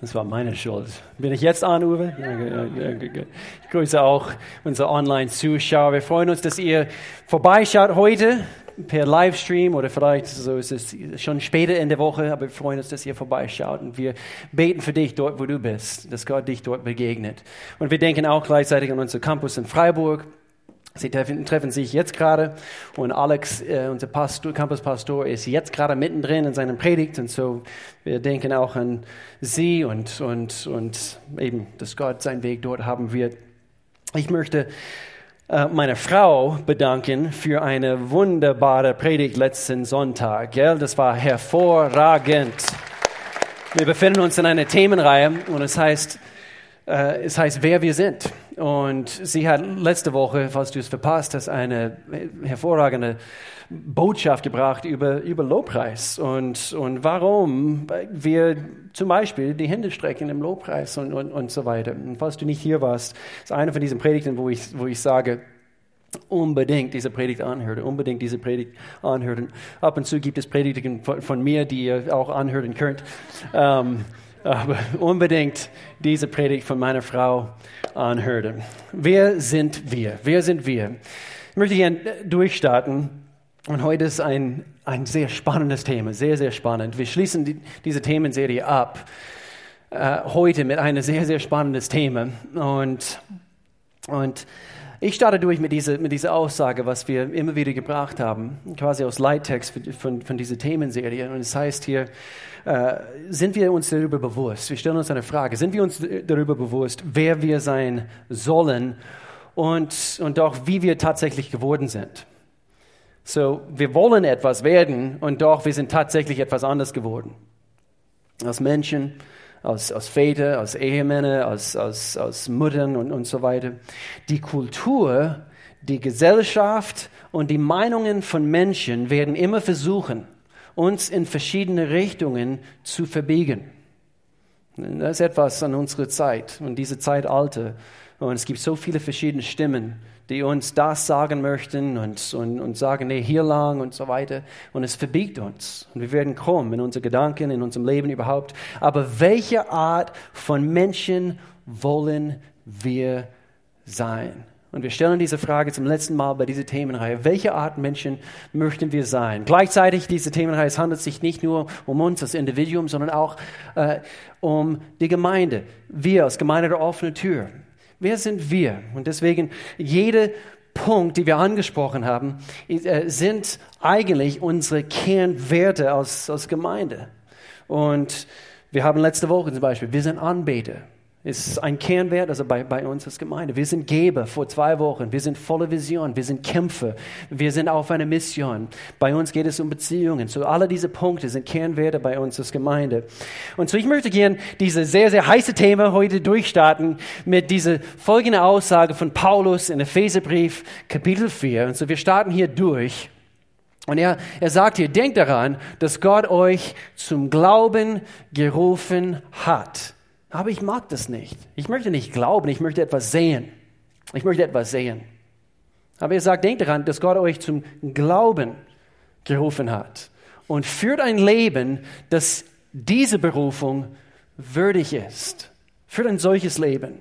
Das war meine Schuld. Bin ich jetzt an, Uwe? Ich grüße auch unsere Online-Zuschauer. Wir freuen uns, dass ihr vorbeischaut heute per Livestream oder vielleicht so ist es schon später in der Woche, aber wir freuen uns, dass ihr vorbeischaut und wir beten für dich dort, wo du bist, dass Gott dich dort begegnet. Und wir denken auch gleichzeitig an unseren Campus in Freiburg. Sie treffen, treffen sich jetzt gerade und Alex, äh, unser Pastor, Campuspastor, ist jetzt gerade mittendrin in seiner Predigt und so wir denken auch an sie und, und, und eben, dass Gott seinen Weg dort haben wird. Ich möchte äh, meine Frau bedanken für eine wunderbare Predigt letzten Sonntag. Gell? Das war hervorragend. Wir befinden uns in einer Themenreihe und es heißt, äh, es heißt, wer wir sind. Und sie hat letzte Woche, falls du es verpasst hast, eine hervorragende Botschaft gebracht über, über Lobpreis und, und warum wir zum Beispiel die Hände strecken im Lobpreis und, und, und so weiter. Und falls du nicht hier warst, ist eine von diesen Predigten, wo ich, wo ich sage, unbedingt diese Predigt anhören, unbedingt diese Predigt anhören. Ab und zu gibt es Predigten von, von mir, die ihr auch anhören könnt. Ähm, aber unbedingt diese Predigt von meiner Frau anhören. Wer sind wir? Wer sind wir? Ich möchte gerne durchstarten. Und heute ist ein, ein sehr spannendes Thema, sehr, sehr spannend. Wir schließen die, diese Themenserie ab. Äh, heute mit einem sehr, sehr spannendes Thema. Und, und ich starte durch mit dieser, mit dieser Aussage, was wir immer wieder gebracht haben, quasi aus Leittext von, von dieser Themenserie. Und es heißt hier, äh, sind wir uns darüber bewusst? Wir stellen uns eine Frage. Sind wir uns darüber bewusst, wer wir sein sollen und, und auch wie wir tatsächlich geworden sind? So, wir wollen etwas werden und doch wir sind tatsächlich etwas anders geworden. Als Menschen, als, als Väter, als Ehemänner, als, als, als Müttern und, und so weiter. Die Kultur, die Gesellschaft und die Meinungen von Menschen werden immer versuchen, uns in verschiedene Richtungen zu verbiegen. Das ist etwas an unserer Zeit und diese Zeitalter. Und es gibt so viele verschiedene Stimmen, die uns das sagen möchten und, und, und sagen, nee, hier lang und so weiter. Und es verbiegt uns. Und wir werden krumm in unseren Gedanken, in unserem Leben überhaupt. Aber welche Art von Menschen wollen wir sein? Und wir stellen diese Frage zum letzten Mal bei dieser Themenreihe. Welche Art Menschen möchten wir sein? Gleichzeitig, diese Themenreihe, es handelt sich nicht nur um uns als Individuum, sondern auch äh, um die Gemeinde. Wir als Gemeinde der offenen Tür. Wer sind wir? Und deswegen, jede Punkt, die wir angesprochen haben, äh, sind eigentlich unsere Kernwerte als, als Gemeinde. Und wir haben letzte Woche zum Beispiel, wir sind Anbeter ist ein Kernwert, also bei, bei uns als Gemeinde. Wir sind Geber vor zwei Wochen. Wir sind voller Vision. Wir sind Kämpfer. Wir sind auf einer Mission. Bei uns geht es um Beziehungen. So alle diese Punkte sind Kernwerte bei uns als Gemeinde. Und so ich möchte gerne dieses sehr, sehr heiße Thema heute durchstarten mit dieser folgenden Aussage von Paulus in Epheserbrief Kapitel 4. Und so wir starten hier durch. Und er, er sagt hier, denkt daran, dass Gott euch zum Glauben gerufen hat. Aber ich mag das nicht. Ich möchte nicht glauben, ich möchte etwas sehen. Ich möchte etwas sehen. Aber er sagt, denkt daran, dass Gott euch zum Glauben gerufen hat und führt ein Leben, das diese Berufung würdig ist. Führt ein solches Leben.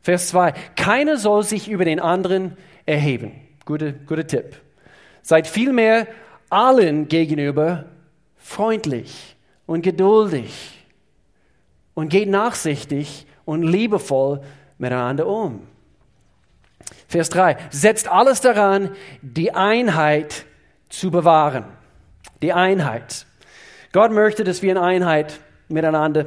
Vers 2. Keiner soll sich über den anderen erheben. Guter, guter Tipp. Seid vielmehr allen gegenüber freundlich und geduldig und geht nachsichtig und liebevoll miteinander um. Vers 3. Setzt alles daran, die Einheit zu bewahren. Die Einheit. Gott möchte, dass wir in Einheit miteinander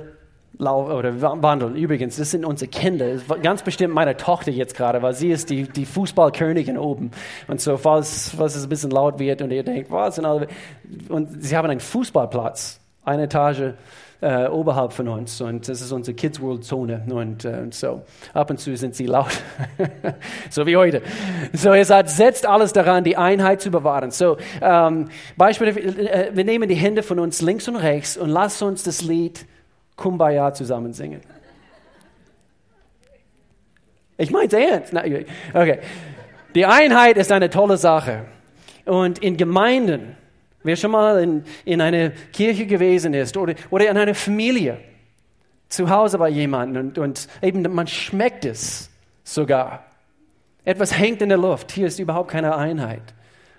oder wandeln. Übrigens, das sind unsere Kinder. Ganz bestimmt meine Tochter jetzt gerade, weil sie ist die, die Fußballkönigin oben. Und so, falls, falls es ein bisschen laut wird und ihr denkt, was? Und sie haben einen Fußballplatz, eine Etage äh, oberhalb von uns und das ist unsere Kids World Zone und, äh, und so. Ab und zu sind sie laut, so wie heute. So, er sagt, setzt alles daran, die Einheit zu bewahren. So, ähm, Beispiel, äh, wir nehmen die Hände von uns links und rechts und lasst uns das Lied Kumbaya zusammen singen. Ich meine es ernst. Okay. Die Einheit ist eine tolle Sache. Und in Gemeinden, Wer schon mal in, in einer Kirche gewesen ist oder, oder in einer Familie, zu Hause bei jemandem und, und eben man schmeckt es sogar. Etwas hängt in der Luft. Hier ist überhaupt keine Einheit.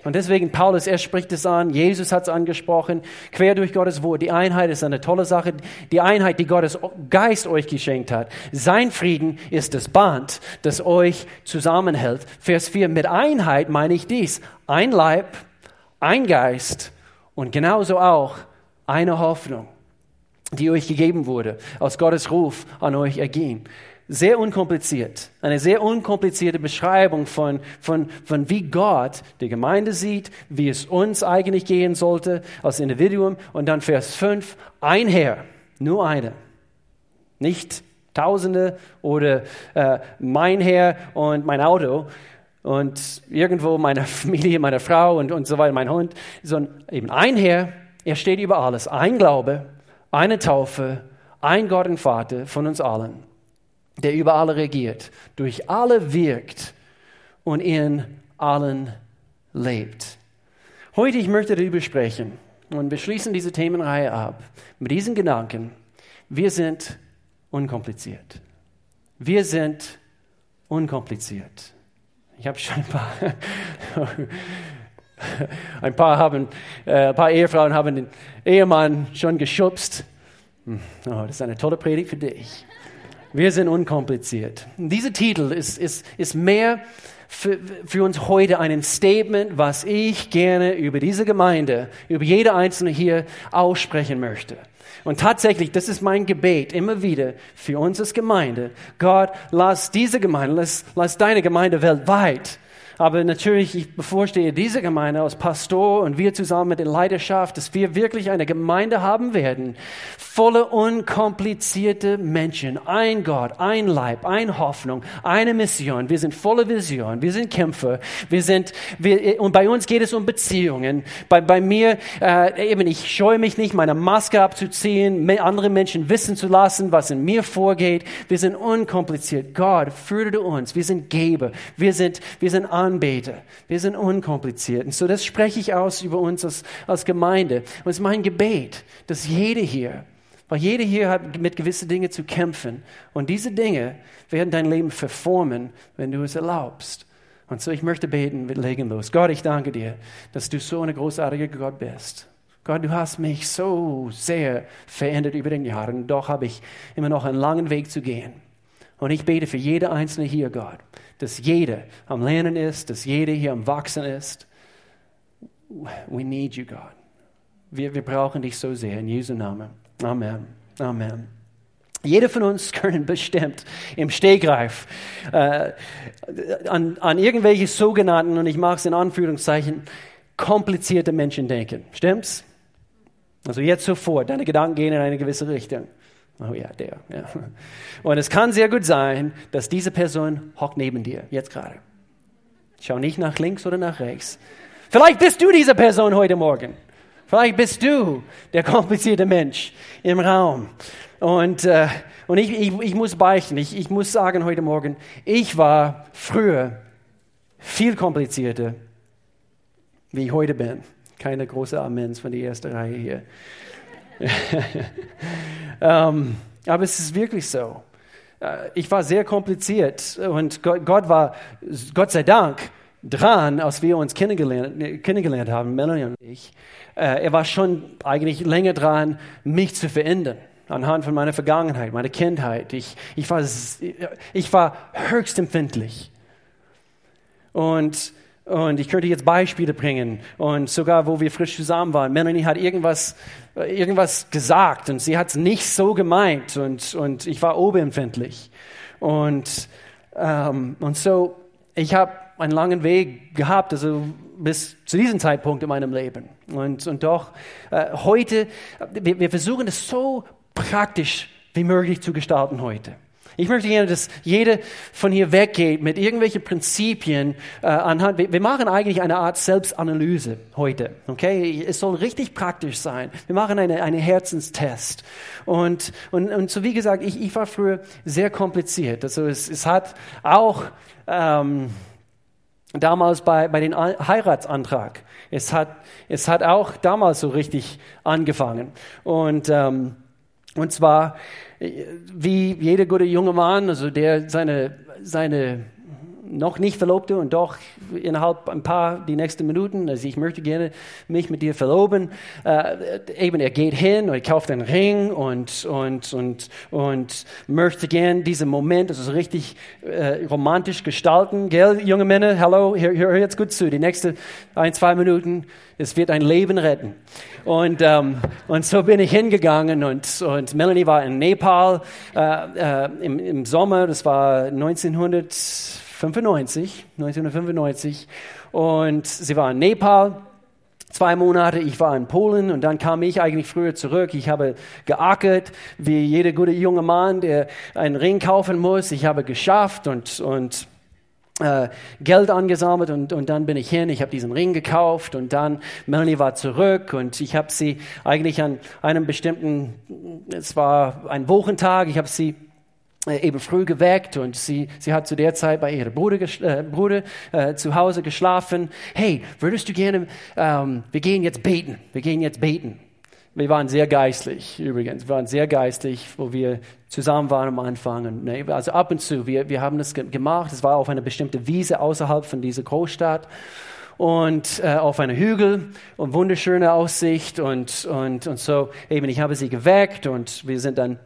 Und deswegen, Paulus, er spricht es an, Jesus hat es angesprochen, quer durch Gottes Wort. Die Einheit ist eine tolle Sache. Die Einheit, die Gottes Geist euch geschenkt hat. Sein Frieden ist das Band, das euch zusammenhält. Vers 4, mit Einheit meine ich dies. Ein Leib, ein Geist und genauso auch eine Hoffnung, die euch gegeben wurde, aus Gottes Ruf an euch erging sehr unkompliziert. Eine sehr unkomplizierte Beschreibung von, von, von wie Gott die Gemeinde sieht, wie es uns eigentlich gehen sollte als Individuum. Und dann Vers 5, ein Herr, nur eine. Nicht Tausende oder äh, mein Herr und mein Auto und irgendwo meine Familie, meine Frau und, und so weiter, mein Hund, sondern eben ein Herr, er steht über alles. Ein Glaube, eine Taufe, ein Gott und Vater von uns allen der über alle regiert, durch alle wirkt und in allen lebt. Heute ich möchte darüber sprechen und wir schließen diese Themenreihe ab mit diesen Gedanken. Wir sind unkompliziert. Wir sind unkompliziert. Ich habe schon ein paar, ein paar haben, äh, ein paar Ehefrauen haben den Ehemann schon geschubst. Hm, oh, das ist eine tolle Predigt für dich. Wir sind unkompliziert. Dieser Titel ist, ist, ist mehr für, für uns heute ein Statement, was ich gerne über diese Gemeinde, über jede einzelne hier aussprechen möchte. Und tatsächlich, das ist mein Gebet immer wieder für uns als Gemeinde. Gott, lass diese Gemeinde, lass, lass deine Gemeinde weltweit aber natürlich, ich bevorstehe diese Gemeinde als Pastor und wir zusammen mit der Leidenschaft, dass wir wirklich eine Gemeinde haben werden, volle unkomplizierte Menschen, ein Gott, ein Leib, eine Hoffnung, eine Mission. Wir sind volle Vision, wir sind Kämpfer, wir sind, wir, und bei uns geht es um Beziehungen. Bei, bei mir, äh, eben, ich scheue mich nicht, meine Maske abzuziehen, andere Menschen wissen zu lassen, was in mir vorgeht. Wir sind unkompliziert. Gott, führe uns. Wir sind Geber. Wir sind, wir sind Anbeter. Wir sind unkompliziert. Und so das spreche ich aus über uns als, als Gemeinde. Und es ist mein Gebet, dass jeder hier, weil jeder hier hat mit gewissen Dingen zu kämpfen. Und diese Dinge werden dein Leben verformen, wenn du es erlaubst. Und so ich möchte beten, wir legen los. Gott, ich danke dir, dass du so ein großartiger Gott bist. Gott, du hast mich so sehr verändert über den Jahren. Doch habe ich immer noch einen langen Weg zu gehen. Und ich bete für jede Einzelne hier, Gott, dass jeder am Lernen ist, dass jeder hier am Wachsen ist. We need you, God. Wir, wir brauchen dich so sehr. In Jesu Namen. Amen. Amen. Jeder von uns können bestimmt im Stegreif äh, an, an irgendwelche sogenannten, und ich mache es in Anführungszeichen, komplizierte Menschen denken. Stimmt's? Also jetzt sofort, deine Gedanken gehen in eine gewisse Richtung. Oh ja, der. Ja. Und es kann sehr gut sein, dass diese Person hockt neben dir, jetzt gerade. Schau nicht nach links oder nach rechts. Vielleicht bist du diese Person heute Morgen. Vielleicht bist du der komplizierte Mensch im Raum. Und, äh, und ich, ich, ich muss beichten, ich, ich muss sagen heute Morgen, ich war früher viel komplizierter, wie ich heute bin. Keine große Amens von der ersten Reihe hier. ähm, aber es ist wirklich so. Äh, ich war sehr kompliziert und Gott, Gott war, Gott sei Dank, dran, als wir uns kennengelernt, kennengelernt haben, Melanie und ich. Äh, er war schon eigentlich länger dran, mich zu verändern anhand von meiner Vergangenheit, meiner Kindheit. Ich, ich, war, ich war höchst empfindlich. Und und ich könnte jetzt Beispiele bringen. Und sogar, wo wir frisch zusammen waren, Melanie hat irgendwas, irgendwas gesagt und sie hat es nicht so gemeint. Und, und ich war oberempfindlich. Und, ähm, und so, ich habe einen langen Weg gehabt, also bis zu diesem Zeitpunkt in meinem Leben. Und, und doch, äh, heute, wir, wir versuchen es so praktisch wie möglich zu gestalten heute. Ich möchte gerne, dass jeder von hier weggeht mit irgendwelchen Prinzipien äh, anhand. Wir, wir machen eigentlich eine Art Selbstanalyse heute. Okay, es soll richtig praktisch sein. Wir machen eine, eine Herzenstest. Und, und, und so wie gesagt, ich, ich war früher sehr kompliziert. Also es, es hat auch ähm, damals bei, bei den Heiratsantrag. Es hat, es hat auch damals so richtig angefangen. Und ähm, Und zwar, äh, wie jeder gute junge Mann, also der seine, seine noch nicht Verlobte und doch innerhalb ein paar die nächsten Minuten, also ich möchte gerne mich mit dir verloben. Äh, eben er geht hin und kauft einen Ring und und und und möchte gerne diesen Moment, also richtig äh, romantisch gestalten, gell, junge Männer, hallo, hör, hör jetzt gut zu, die nächsten ein zwei Minuten, es wird ein Leben retten. Und ähm, und so bin ich hingegangen und und Melanie war in Nepal äh, äh, im, im Sommer, das war 1900 95, 1995. Und sie war in Nepal zwei Monate, ich war in Polen und dann kam ich eigentlich früher zurück. Ich habe geackert, wie jeder gute junge Mann, der einen Ring kaufen muss. Ich habe geschafft und, und äh, Geld angesammelt und, und dann bin ich hin, ich habe diesen Ring gekauft und dann Melanie war zurück und ich habe sie eigentlich an einem bestimmten, es war ein Wochentag, ich habe sie eben früh geweckt und sie, sie hat zu der Zeit bei ihrem Bruder, äh, Bruder äh, zu Hause geschlafen. Hey, würdest du gerne, ähm, wir gehen jetzt beten, wir gehen jetzt beten. Wir waren sehr geistlich übrigens, wir waren sehr geistlich, wo wir zusammen waren am Anfang. Und, ne, also ab und zu, wir, wir haben das gemacht, es war auf einer bestimmten Wiese außerhalb von dieser Großstadt und äh, auf einer Hügel und wunderschöne Aussicht und, und, und so eben, ich habe sie geweckt und wir sind dann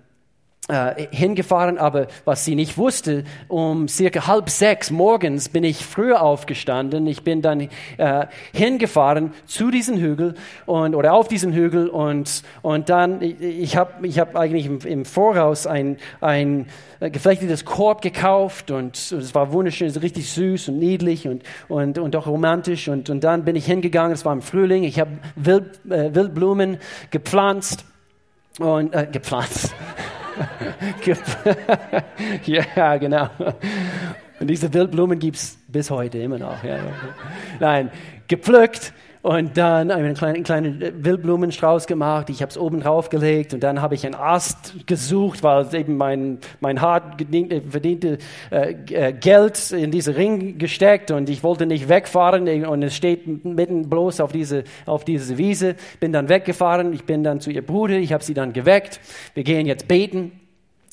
äh, hingefahren, aber was sie nicht wusste, um circa halb sechs morgens bin ich früher aufgestanden. Ich bin dann äh, hingefahren zu diesem Hügel und oder auf diesen Hügel und und dann ich habe ich habe eigentlich im, im, Voraus ein ein geflechtetes Korb gekauft und es war wunderschön, richtig süß und niedlich und und und auch romantisch und und dann bin ich hingegangen. Es war im Frühling. Ich habe Wild, äh, Wildblumen gepflanzt und äh, gepflanzt. ja, genau. Und diese Wildblumen gibt es bis heute immer noch. Ja. Nein, gepflückt und dann einen kleinen, kleinen Wildblumenstrauß gemacht. Ich habe es oben drauf gelegt und dann habe ich einen Ast gesucht, weil eben mein, mein hart verdiente äh, äh, Geld in diese Ring gesteckt und ich wollte nicht wegfahren und es steht mitten bloß auf diese, auf diese Wiese. Bin dann weggefahren, ich bin dann zu ihr Bruder, ich habe sie dann geweckt. Wir gehen jetzt beten.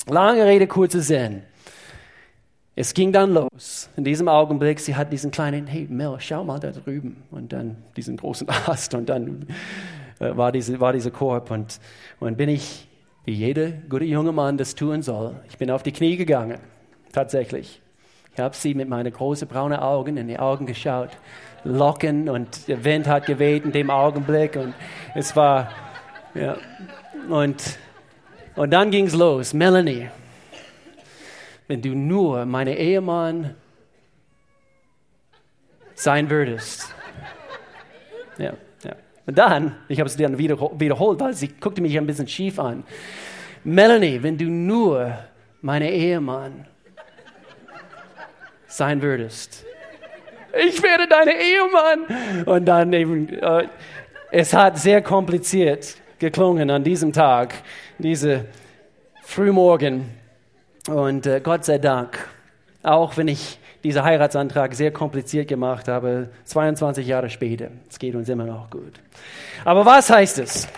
Lange Rede, kurzer Sinn. Es ging dann los. In diesem Augenblick, sie hat diesen kleinen, hey Mel, schau mal da drüben. Und dann diesen großen Ast und dann äh, war, diese, war dieser Korb. Und, und bin ich, wie jeder gute junge Mann das tun soll, ich bin auf die Knie gegangen. Tatsächlich. Ich habe sie mit meinen großen braunen Augen in die Augen geschaut. Locken und der Wind hat geweht in dem Augenblick. Und es war, ja. Und, und dann ging es los. Melanie, wenn du nur meine Ehemann sein würdest. Ja, ja. Und dann, ich habe es dann wiederholt, weil sie guckte mich ein bisschen schief an. Melanie, wenn du nur meine Ehemann sein würdest. Ich werde deine Ehemann. Und dann eben, äh, es hat sehr kompliziert geklungen an diesem Tag, diese Frühmorgen. Und äh, Gott sei Dank, auch wenn ich diesen Heiratsantrag sehr kompliziert gemacht habe, 22 Jahre später, es geht uns immer noch gut. Aber was heißt es?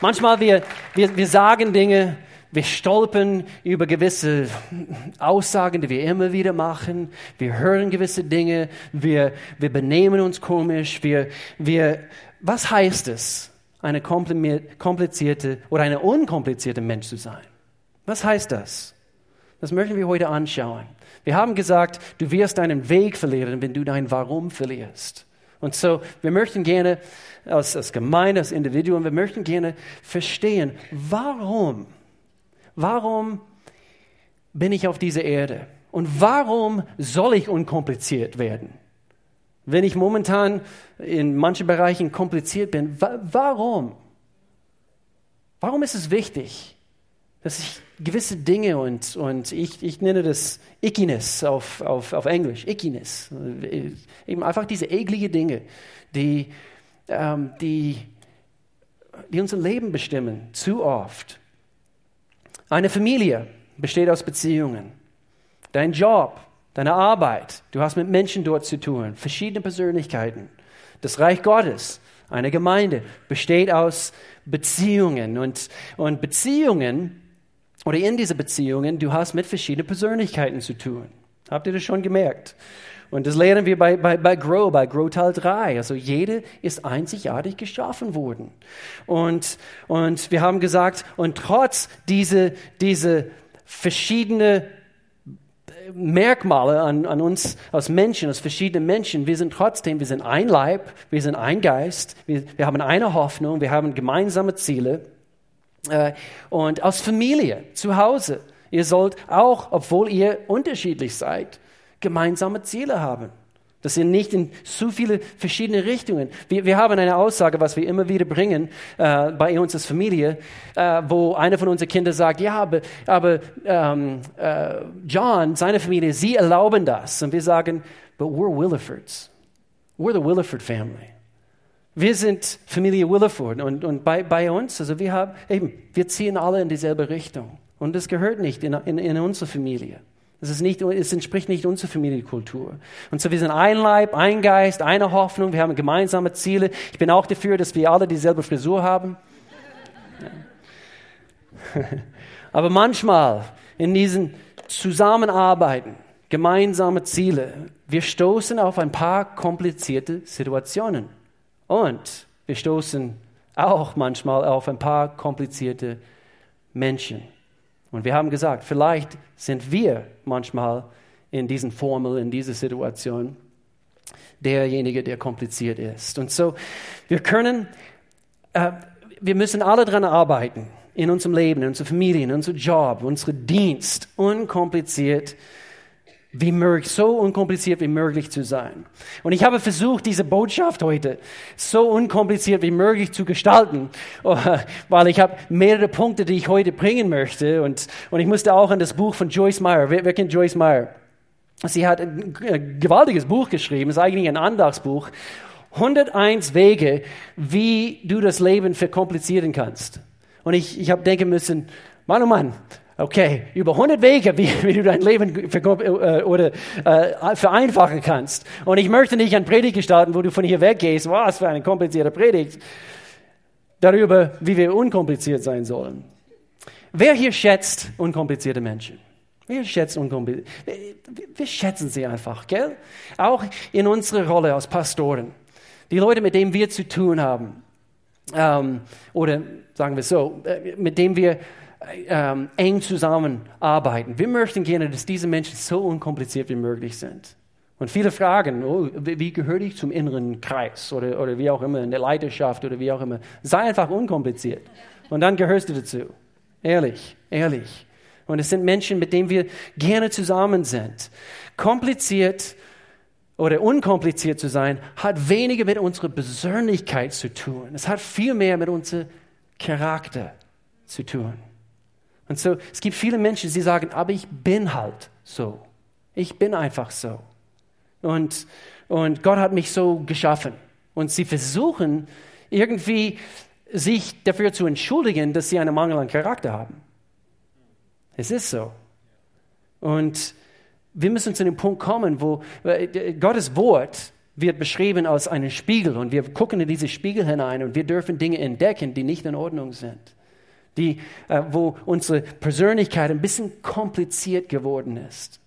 Manchmal wir, wir, wir sagen Dinge, wir stolpern über gewisse Aussagen, die wir immer wieder machen. Wir hören gewisse Dinge. Wir, wir benehmen uns komisch. Wir, wir, was heißt es, eine komplizierte oder eine unkomplizierte Mensch zu sein? Was heißt das? Das möchten wir heute anschauen. Wir haben gesagt, du wirst deinen Weg verlieren, wenn du dein Warum verlierst. Und so, wir möchten gerne als, als Gemeinde, als Individuum, wir möchten gerne verstehen, warum, warum bin ich auf dieser Erde? Und warum soll ich unkompliziert werden? Wenn ich momentan in manchen Bereichen kompliziert bin, wa warum? Warum ist es wichtig, dass ich gewisse Dinge und, und ich, ich nenne das Ickiness auf, auf, auf Englisch, Ickiness. Eben einfach diese eklige Dinge, die, ähm, die, die unser Leben bestimmen, zu oft. Eine Familie besteht aus Beziehungen. Dein Job, deine Arbeit, du hast mit Menschen dort zu tun, verschiedene Persönlichkeiten. Das Reich Gottes, Eine Gemeinde besteht aus Beziehungen und, und Beziehungen oder in diese Beziehungen, du hast mit verschiedenen Persönlichkeiten zu tun. Habt ihr das schon gemerkt? Und das lernen wir bei, bei, bei Grow, bei Grow Teil 3. Also jede ist einzigartig geschaffen worden. Und, und wir haben gesagt, und trotz diese, diese verschiedene Merkmale an, an uns als Menschen, als verschiedene Menschen. Wir sind trotzdem, wir sind ein Leib, wir sind ein Geist, wir, wir haben eine Hoffnung, wir haben gemeinsame Ziele. Äh, und als Familie, zu Hause, ihr sollt auch, obwohl ihr unterschiedlich seid, gemeinsame Ziele haben. Das sind nicht in zu viele verschiedene Richtungen. Wir, wir haben eine Aussage, was wir immer wieder bringen äh, bei uns als Familie, äh, wo einer von unseren Kindern sagt, ja, aber, aber ähm, äh, John, seine Familie, sie erlauben das. Und wir sagen, but we're Willifords. We're the Williford family. Wir sind Familie Williford und, und bei, bei uns, also wir haben, eben, wir ziehen alle in dieselbe Richtung. Und das gehört nicht in, in, in unsere Familie. Es, ist nicht, es entspricht nicht unserer Familienkultur. Und so, wir sind ein Leib, ein Geist, eine Hoffnung, wir haben gemeinsame Ziele. Ich bin auch dafür, dass wir alle dieselbe Frisur haben. Aber manchmal in diesen Zusammenarbeiten, gemeinsame Ziele, wir stoßen auf ein paar komplizierte Situationen. Und wir stoßen auch manchmal auf ein paar komplizierte Menschen. Und wir haben gesagt, vielleicht sind wir manchmal in diesen Formeln, in dieser Situation derjenige, der kompliziert ist. Und so, wir können, äh, wir müssen alle daran arbeiten, in unserem Leben, in unserer Familie, in unserem Job, unserem Dienst, unkompliziert wie möglich, so unkompliziert wie möglich zu sein. Und ich habe versucht, diese Botschaft heute so unkompliziert wie möglich zu gestalten, weil ich habe mehrere Punkte, die ich heute bringen möchte. Und, und ich musste auch an das Buch von Joyce Meyer. Wer, wer kennt Joyce Meyer? Sie hat ein gewaltiges Buch geschrieben, ist eigentlich ein Andachtsbuch. 101 Wege, wie du das Leben verkomplizieren kannst. Und ich, ich habe denken müssen, Mann, oh Mann, Okay, über 100 Wege, wie, wie du dein Leben äh, oder, äh, vereinfachen kannst. Und ich möchte nicht ein Predigt gestalten, wo du von hier weggehst. Was für eine komplizierte Predigt. Darüber, wie wir unkompliziert sein sollen. Wer hier schätzt unkomplizierte Menschen? Wer schätzt unkompliziert? Wir schätzen sie einfach, gell? Auch in unserer Rolle als Pastoren. Die Leute, mit denen wir zu tun haben. Ähm, oder sagen wir so, äh, mit denen wir ähm, eng zusammenarbeiten. Wir möchten gerne, dass diese Menschen so unkompliziert wie möglich sind. Und viele fragen, oh, wie gehöre ich zum inneren Kreis oder, oder wie auch immer, in der Leiterschaft oder wie auch immer. Sei einfach unkompliziert. Und dann gehörst du dazu. Ehrlich, ehrlich. Und es sind Menschen, mit denen wir gerne zusammen sind. Kompliziert oder unkompliziert zu sein, hat weniger mit unserer Persönlichkeit zu tun. Es hat viel mehr mit unserem Charakter zu tun. Und so, es gibt viele Menschen, die sagen, aber ich bin halt so. Ich bin einfach so. Und, und Gott hat mich so geschaffen. Und sie versuchen irgendwie sich dafür zu entschuldigen, dass sie einen Mangel an Charakter haben. Es ist so. Und wir müssen zu dem Punkt kommen, wo äh, Gottes Wort wird beschrieben als einen Spiegel und wir gucken in diese Spiegel hinein und wir dürfen Dinge entdecken, die nicht in Ordnung sind die, äh, wo unsere Persönlichkeit ein bisschen kompliziert geworden ist.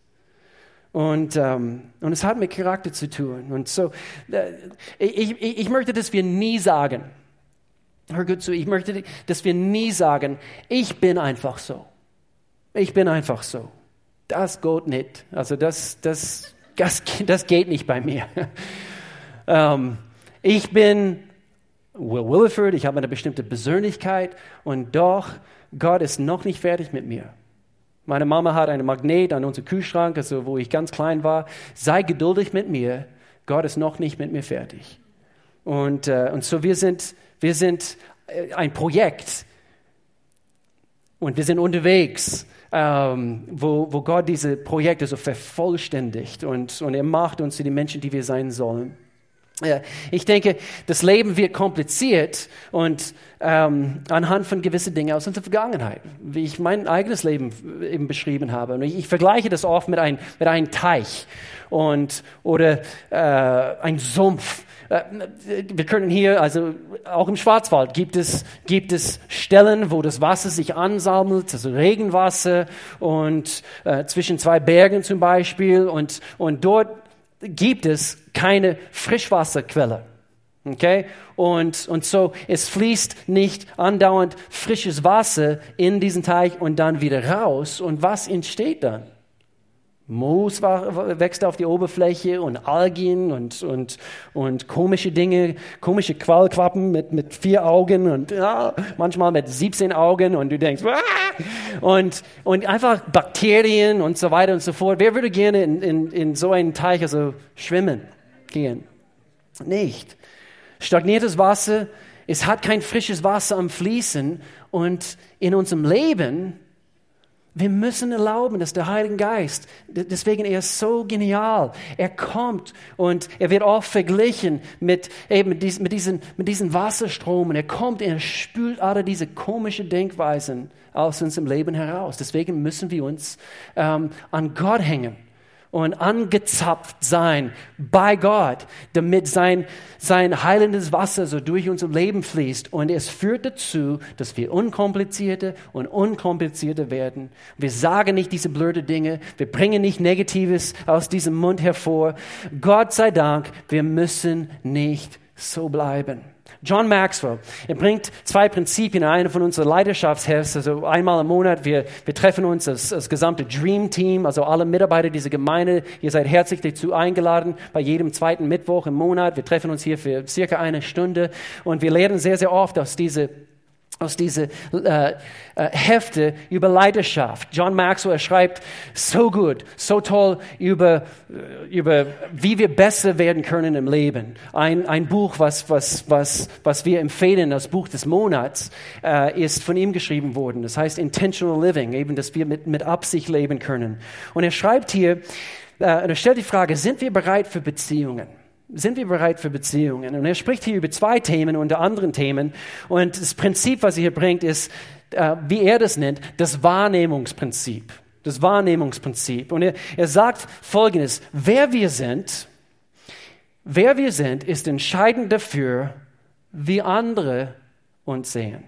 Und, ähm, und es hat mit Charakter zu tun. Und so, äh, ich, ich, ich möchte, dass wir nie sagen, hör gut zu, ich möchte, dass wir nie sagen, ich bin einfach so. Ich bin einfach so. Das geht nicht. Also das, das, das, das geht nicht bei mir. ähm, ich bin Will Williford, ich habe eine bestimmte Persönlichkeit und doch, Gott ist noch nicht fertig mit mir. Meine Mama hat einen Magnet an unserem Kühlschrank, also wo ich ganz klein war. Sei geduldig mit mir, Gott ist noch nicht mit mir fertig. Und, äh, und so wir sind, wir sind äh, ein Projekt und wir sind unterwegs, ähm, wo, wo Gott diese Projekte so vervollständigt und, und er macht uns zu den Menschen, die wir sein sollen. Ich denke, das Leben wird kompliziert und ähm, anhand von gewissen Dingen aus unserer Vergangenheit, wie ich mein eigenes Leben eben beschrieben habe. Und ich, ich vergleiche das oft mit, ein, mit einem Teich und, oder äh, ein Sumpf. äh, wir können hier, also auch im Schwarzwald gibt es, gibt es Stellen, wo das Wasser sich ansammelt, also Regenwasser und äh, zwischen zwei Bergen zum Beispiel und, und dort gibt es keine Frischwasserquelle. Okay? Und, und so, es fließt nicht andauernd frisches Wasser in diesen Teich und dann wieder raus. Und was entsteht dann? Moos wächst auf die Oberfläche und Algen und, und, und komische Dinge, komische Quallquappen mit, mit vier Augen und ja, manchmal mit 17 Augen und du denkst, Wah! und, und einfach Bakterien und so weiter und so fort. Wer würde gerne in, in, in so einen Teich also schwimmen gehen? Nicht. Stagniertes Wasser, es hat kein frisches Wasser am Fließen und in unserem Leben wir müssen erlauben, dass der Heilige Geist, deswegen er ist so genial. Er kommt und er wird oft verglichen mit eben diesen, mit diesen, mit diesen Wasserstromen. Er kommt, er spült alle diese komischen Denkweisen aus unserem Leben heraus. Deswegen müssen wir uns ähm, an Gott hängen und angezapft sein bei Gott, damit sein, sein heilendes Wasser so durch unser Leben fließt. Und es führt dazu, dass wir unkomplizierter und unkomplizierter werden. Wir sagen nicht diese blöde Dinge, wir bringen nicht Negatives aus diesem Mund hervor. Gott sei Dank, wir müssen nicht so bleiben. John Maxwell, er bringt zwei Prinzipien in eine von unseren Leidenschaftshefts. Also einmal im Monat, wir, wir treffen uns als, als gesamte Dream Team, also alle Mitarbeiter dieser Gemeinde. Ihr seid herzlich dazu eingeladen, bei jedem zweiten Mittwoch im Monat. Wir treffen uns hier für circa eine Stunde und wir lernen sehr, sehr oft aus dieser aus diese äh, äh, Hefte über Leidenschaft. John Maxwell schreibt so gut, so toll über, äh, über wie wir besser werden können im Leben. Ein, ein Buch, was, was, was, was wir empfehlen, das Buch des Monats, äh, ist von ihm geschrieben worden. Das heißt Intentional Living, eben, dass wir mit, mit Absicht leben können. Und er schreibt hier, äh, er stellt die Frage, sind wir bereit für Beziehungen? Sind wir bereit für Beziehungen? Und er spricht hier über zwei Themen unter anderen Themen. Und das Prinzip, was er hier bringt, ist, äh, wie er das nennt, das Wahrnehmungsprinzip. Das Wahrnehmungsprinzip. Und er, er sagt Folgendes, wer wir sind, wer wir sind, ist entscheidend dafür, wie andere uns sehen.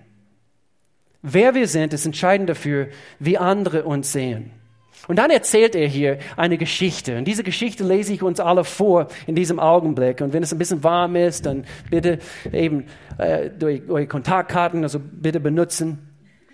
Wer wir sind, ist entscheidend dafür, wie andere uns sehen. Und dann erzählt er hier eine Geschichte. Und diese Geschichte lese ich uns alle vor in diesem Augenblick. Und wenn es ein bisschen warm ist, dann bitte eben äh, durch eure Kontaktkarten, also bitte benutzen.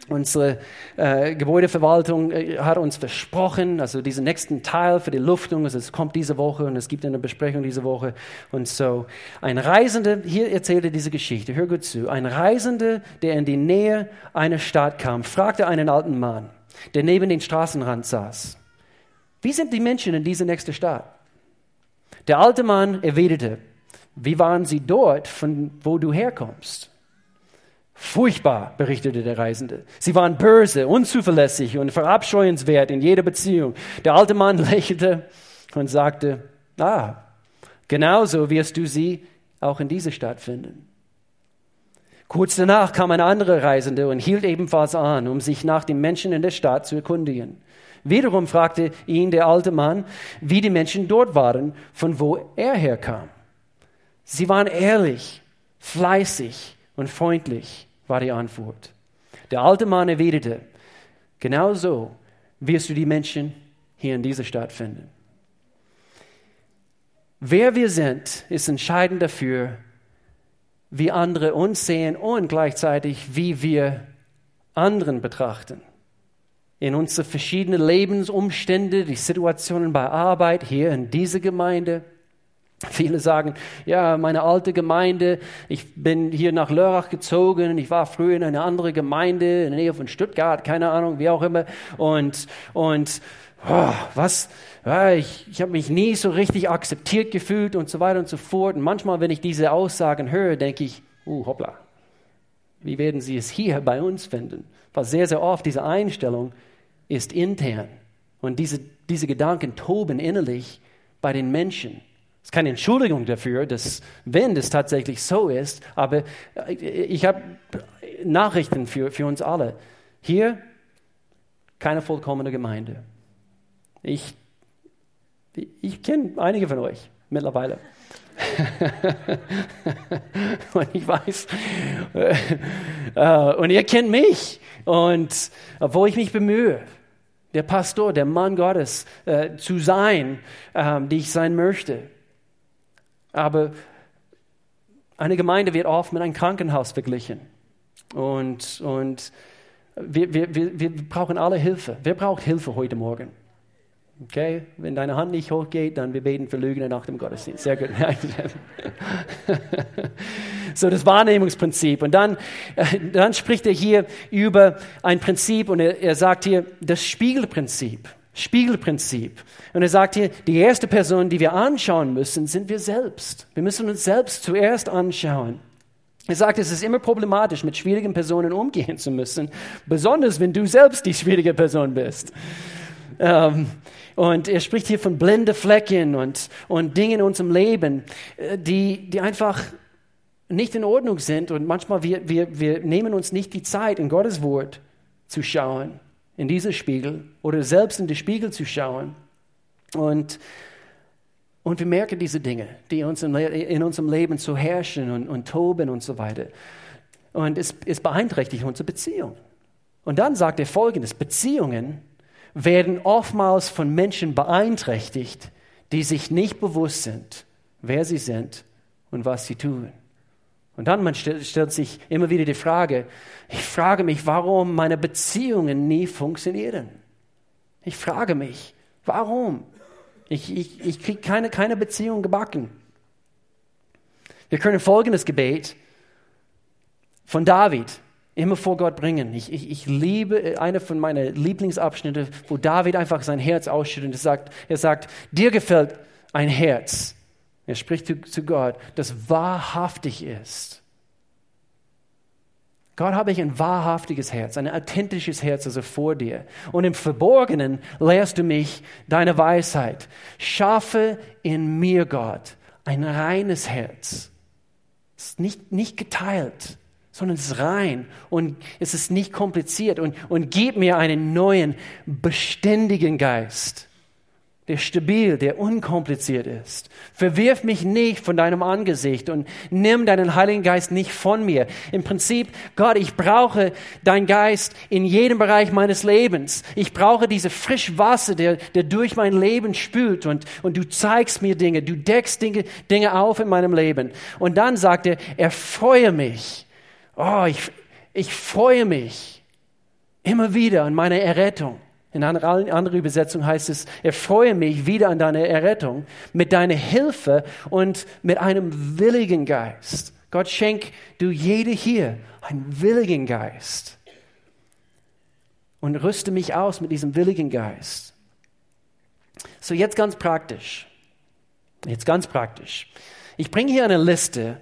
Unsere äh, Gebäudeverwaltung äh, hat uns versprochen, also diesen nächsten Teil für die Luftung, also es kommt diese Woche und es gibt eine Besprechung diese Woche. Und so, ein Reisender, hier erzählt er diese Geschichte, hör gut zu. Ein Reisender, der in die Nähe einer Stadt kam, fragte einen alten Mann, der neben dem Straßenrand saß. Wie sind die Menschen in dieser nächsten Stadt? Der alte Mann erwiderte, wie waren sie dort, von wo du herkommst? Furchtbar, berichtete der Reisende. Sie waren böse, unzuverlässig und verabscheuenswert in jeder Beziehung. Der alte Mann lächelte und sagte, ah, genauso wirst du sie auch in dieser Stadt finden. Kurz danach kam ein anderer Reisende und hielt ebenfalls an, um sich nach den Menschen in der Stadt zu erkundigen. Wiederum fragte ihn der alte Mann, wie die Menschen dort waren, von wo er herkam. Sie waren ehrlich, fleißig und freundlich, war die Antwort. Der alte Mann erwiderte, genau so wirst du die Menschen hier in dieser Stadt finden. Wer wir sind, ist entscheidend dafür, wie andere uns sehen und gleichzeitig, wie wir anderen betrachten. In unsere verschiedenen Lebensumstände, die Situationen bei Arbeit hier in dieser Gemeinde. Viele sagen, ja, meine alte Gemeinde, ich bin hier nach Lörrach gezogen, ich war früher in einer anderen Gemeinde in der Nähe von Stuttgart, keine Ahnung, wie auch immer. Und, und oh, was, ja, ich, ich habe mich nie so richtig akzeptiert gefühlt und so weiter und so fort. Und manchmal, wenn ich diese Aussagen höre, denke ich, uh, hoppla, wie werden Sie es hier bei uns finden? Weil sehr, sehr oft diese Einstellung ist intern. Und diese, diese Gedanken toben innerlich bei den Menschen. Es ist keine Entschuldigung dafür, dass, wenn das tatsächlich so ist, aber ich habe Nachrichten für, für uns alle. Hier keine vollkommene Gemeinde. Ich, ich kenne einige von euch. mittlerweile. und ich weiß, äh, äh, und ihr kennt mich. Und obwohl ich mich bemühe, der Pastor, der Mann Gottes äh, zu sein, ähm, die ich sein möchte. Aber eine Gemeinde wird oft mit einem Krankenhaus verglichen. Und, und wir, wir, wir, wir brauchen alle Hilfe. Wer braucht Hilfe heute Morgen? Okay, wenn deine Hand nicht hochgeht, dann wir beten für Lügner nach dem Gottesdienst. Sehr gut. so das Wahrnehmungsprinzip. Und dann, äh, dann spricht er hier über ein Prinzip und er, er sagt hier das Spiegelprinzip. Spiegelprinzip. Und er sagt hier, die erste Person, die wir anschauen müssen, sind wir selbst. Wir müssen uns selbst zuerst anschauen. Er sagt, es ist immer problematisch, mit schwierigen Personen umgehen zu müssen, besonders wenn du selbst die schwierige Person bist. Ähm, und er spricht hier von blinde Flecken und, und Dingen in unserem Leben, äh, die, die einfach nicht in Ordnung sind. Und manchmal wir, wir, wir nehmen uns nicht die Zeit, in Gottes Wort zu schauen, in diese Spiegel oder selbst in den Spiegel zu schauen. Und, und wir merken diese Dinge, die in unserem Leben so herrschen und, und toben und so weiter. Und es, es beeinträchtigt unsere Beziehung. Und dann sagt er folgendes, Beziehungen werden oftmals von Menschen beeinträchtigt, die sich nicht bewusst sind, wer sie sind und was sie tun. Und dann man stellt, stellt sich immer wieder die Frage, ich frage mich, warum meine Beziehungen nie funktionieren. Ich frage mich, warum? Ich, ich, ich kriege keine, keine Beziehung gebacken. Wir können folgendes Gebet von David immer vor Gott bringen. Ich, ich, ich liebe äh, eine von meinen Lieblingsabschnitte, wo David einfach sein Herz ausschüttet. Er sagt, er sagt, dir gefällt ein Herz. Er spricht zu, zu Gott, das wahrhaftig ist. Gott habe ich ein wahrhaftiges Herz, ein authentisches Herz also vor dir. Und im Verborgenen lehrst du mich deine Weisheit. Schaffe in mir, Gott, ein reines Herz. ist nicht, nicht geteilt sondern es ist rein und es ist nicht kompliziert und, und gib mir einen neuen, beständigen Geist, der stabil, der unkompliziert ist. Verwirf mich nicht von deinem Angesicht und nimm deinen Heiligen Geist nicht von mir. Im Prinzip, Gott, ich brauche deinen Geist in jedem Bereich meines Lebens. Ich brauche diese frische Wasser, der, der durch mein Leben spült und, und du zeigst mir Dinge, du deckst Dinge, Dinge auf in meinem Leben. Und dann sagt er, erfreue mich Oh, ich, ich freue mich immer wieder an meine Errettung. In einer anderen Übersetzung heißt es, erfreue mich wieder an deine Errettung mit deiner Hilfe und mit einem willigen Geist. Gott schenk du jede hier einen willigen Geist und rüste mich aus mit diesem willigen Geist. So jetzt ganz praktisch. Jetzt ganz praktisch. Ich bringe hier eine Liste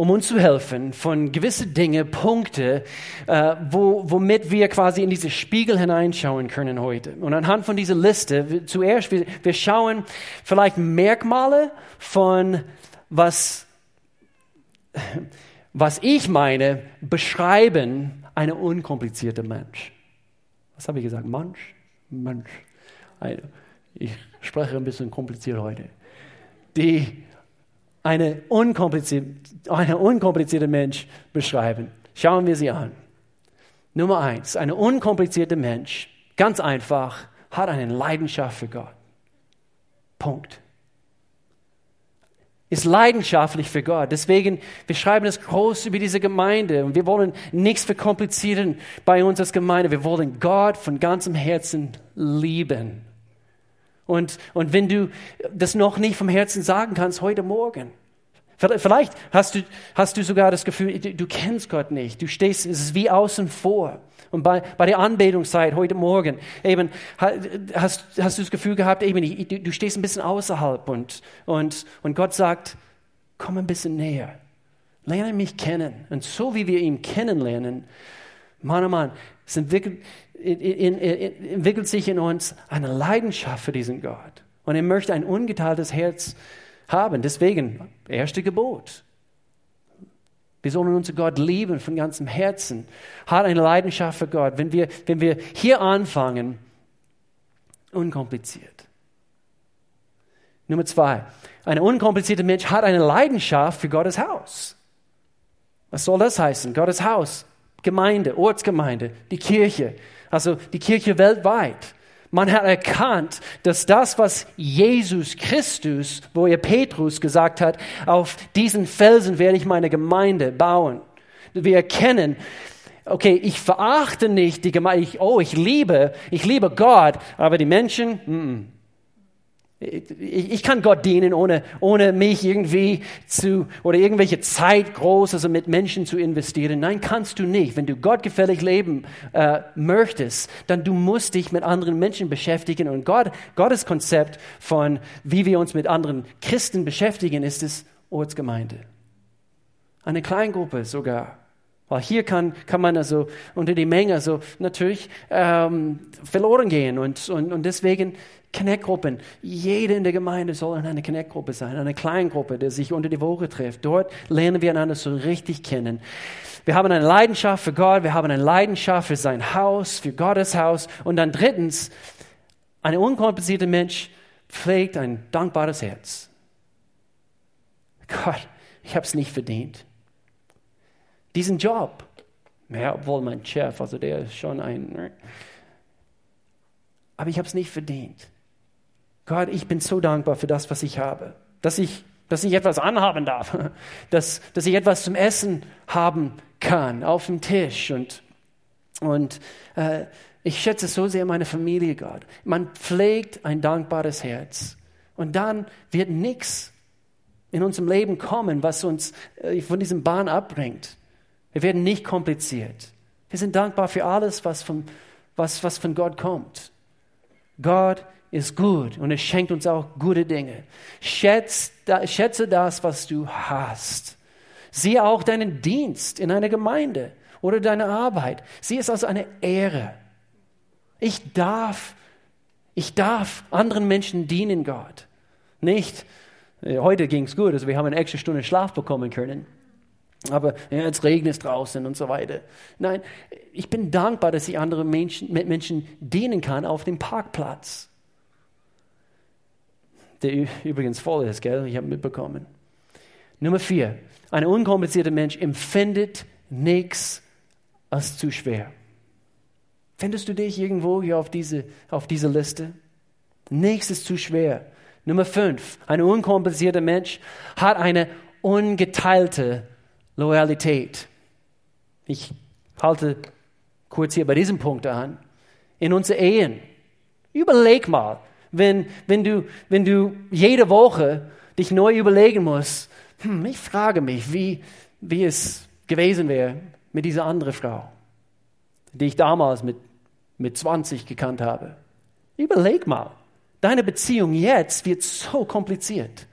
um uns zu helfen von gewisse Dinge, Punkte, äh, wo, womit wir quasi in diese Spiegel hineinschauen können heute. Und anhand von dieser Liste, zuerst, wir, wir schauen vielleicht Merkmale von was, was ich meine, beschreiben eine unkomplizierte Mensch. Was habe ich gesagt? Mensch? Mensch. Ich spreche ein bisschen kompliziert heute. Die eine unkomplizierte, eine unkomplizierte Mensch beschreiben. Schauen wir sie an. Nummer eins, eine unkomplizierte Mensch, ganz einfach, hat eine Leidenschaft für Gott. Punkt. Ist leidenschaftlich für Gott. Deswegen, wir schreiben es groß über diese Gemeinde und wir wollen nichts verkomplizieren bei uns als Gemeinde. Wir wollen Gott von ganzem Herzen lieben. Und, und wenn du das noch nicht vom Herzen sagen kannst, heute Morgen, vielleicht hast du, hast du sogar das Gefühl, du, du kennst Gott nicht. Du stehst, es ist wie außen vor. Und bei, bei der Anbetungszeit heute Morgen, eben, hast, hast du das Gefühl gehabt, eben, du, du stehst ein bisschen außerhalb und, und, und Gott sagt, komm ein bisschen näher. Lerne mich kennen. Und so wie wir ihn kennenlernen, Mann, oh Mann, es entwickelt, in, in, entwickelt sich in uns eine Leidenschaft für diesen Gott. Und er möchte ein ungeteiltes Herz haben. Deswegen, erste Gebot. Wir sollen unseren Gott lieben von ganzem Herzen. Hat eine Leidenschaft für Gott. Wenn wir, wenn wir hier anfangen, unkompliziert. Nummer zwei. Ein unkomplizierter Mensch hat eine Leidenschaft für Gottes Haus. Was soll das heißen? Gottes Haus, Gemeinde, Ortsgemeinde, die Kirche, also die Kirche weltweit. Man hat erkannt, dass das, was Jesus Christus, wo er Petrus gesagt hat, auf diesen Felsen werde ich meine Gemeinde bauen. Wir erkennen, okay, ich verachte nicht die Gemeinde, ich, oh, ich liebe, ich liebe Gott, aber die Menschen, mm. Ich, kann Gott dienen, ohne, ohne mich irgendwie zu, oder irgendwelche Zeit groß, also mit Menschen zu investieren. Nein, kannst du nicht. Wenn du gottgefällig leben äh, möchtest, dann du musst dich mit anderen Menschen beschäftigen. Und Gott, Gottes Konzept von, wie wir uns mit anderen Christen beschäftigen, ist es Ortsgemeinde. Eine Kleingruppe sogar. Weil hier kann, kann man also unter die Menge so natürlich ähm, verloren gehen. Und, und, und deswegen Connect-Gruppen. Jeder in der Gemeinde soll in einer Connect-Gruppe sein, eine Kleingruppe, die sich unter die Woche trifft. Dort lernen wir einander so richtig kennen. Wir haben eine Leidenschaft für Gott, wir haben eine Leidenschaft für sein Haus, für Gottes Haus. Und dann drittens, ein unkomplizierter Mensch pflegt ein dankbares Herz. Gott, ich habe es nicht verdient. Diesen Job, ja, obwohl mein Chef, also der ist schon ein, aber ich habe es nicht verdient. Gott, ich bin so dankbar für das, was ich habe. Dass ich, dass ich etwas anhaben darf. Dass, dass ich etwas zum Essen haben kann auf dem Tisch. Und, und äh, ich schätze so sehr meine Familie, Gott. Man pflegt ein dankbares Herz. Und dann wird nichts in unserem Leben kommen, was uns äh, von diesem Bahn abbringt. Wir werden nicht kompliziert. Wir sind dankbar für alles, was von, was, was von Gott kommt. Gott ist gut und er schenkt uns auch gute Dinge. Schätze, schätze das, was du hast. Sieh auch deinen Dienst in einer Gemeinde oder deine Arbeit. Sieh es als eine Ehre. Ich darf, ich darf anderen Menschen dienen, Gott. Nicht, äh, heute ging es gut, also wir haben eine extra Stunde Schlaf bekommen können. Aber ja, jetzt regnet es draußen und so weiter. Nein, ich bin dankbar, dass ich anderen Menschen, Menschen dienen kann auf dem Parkplatz der übrigens voll ist, gell? Ich habe mitbekommen. Nummer vier. Ein unkomplizierter Mensch empfindet nichts als zu schwer. Findest du dich irgendwo hier auf diese, auf diese Liste? Nichts ist zu schwer. Nummer fünf. Ein unkomplizierter Mensch hat eine ungeteilte Loyalität. Ich halte kurz hier bei diesem Punkt an. In unseren Ehen. Überleg mal, wenn, wenn, du, wenn du jede Woche dich neu überlegen musst, hm, ich frage mich, wie, wie es gewesen wäre mit dieser anderen Frau, die ich damals mit, mit 20 gekannt habe. Überleg mal, deine Beziehung jetzt wird so kompliziert.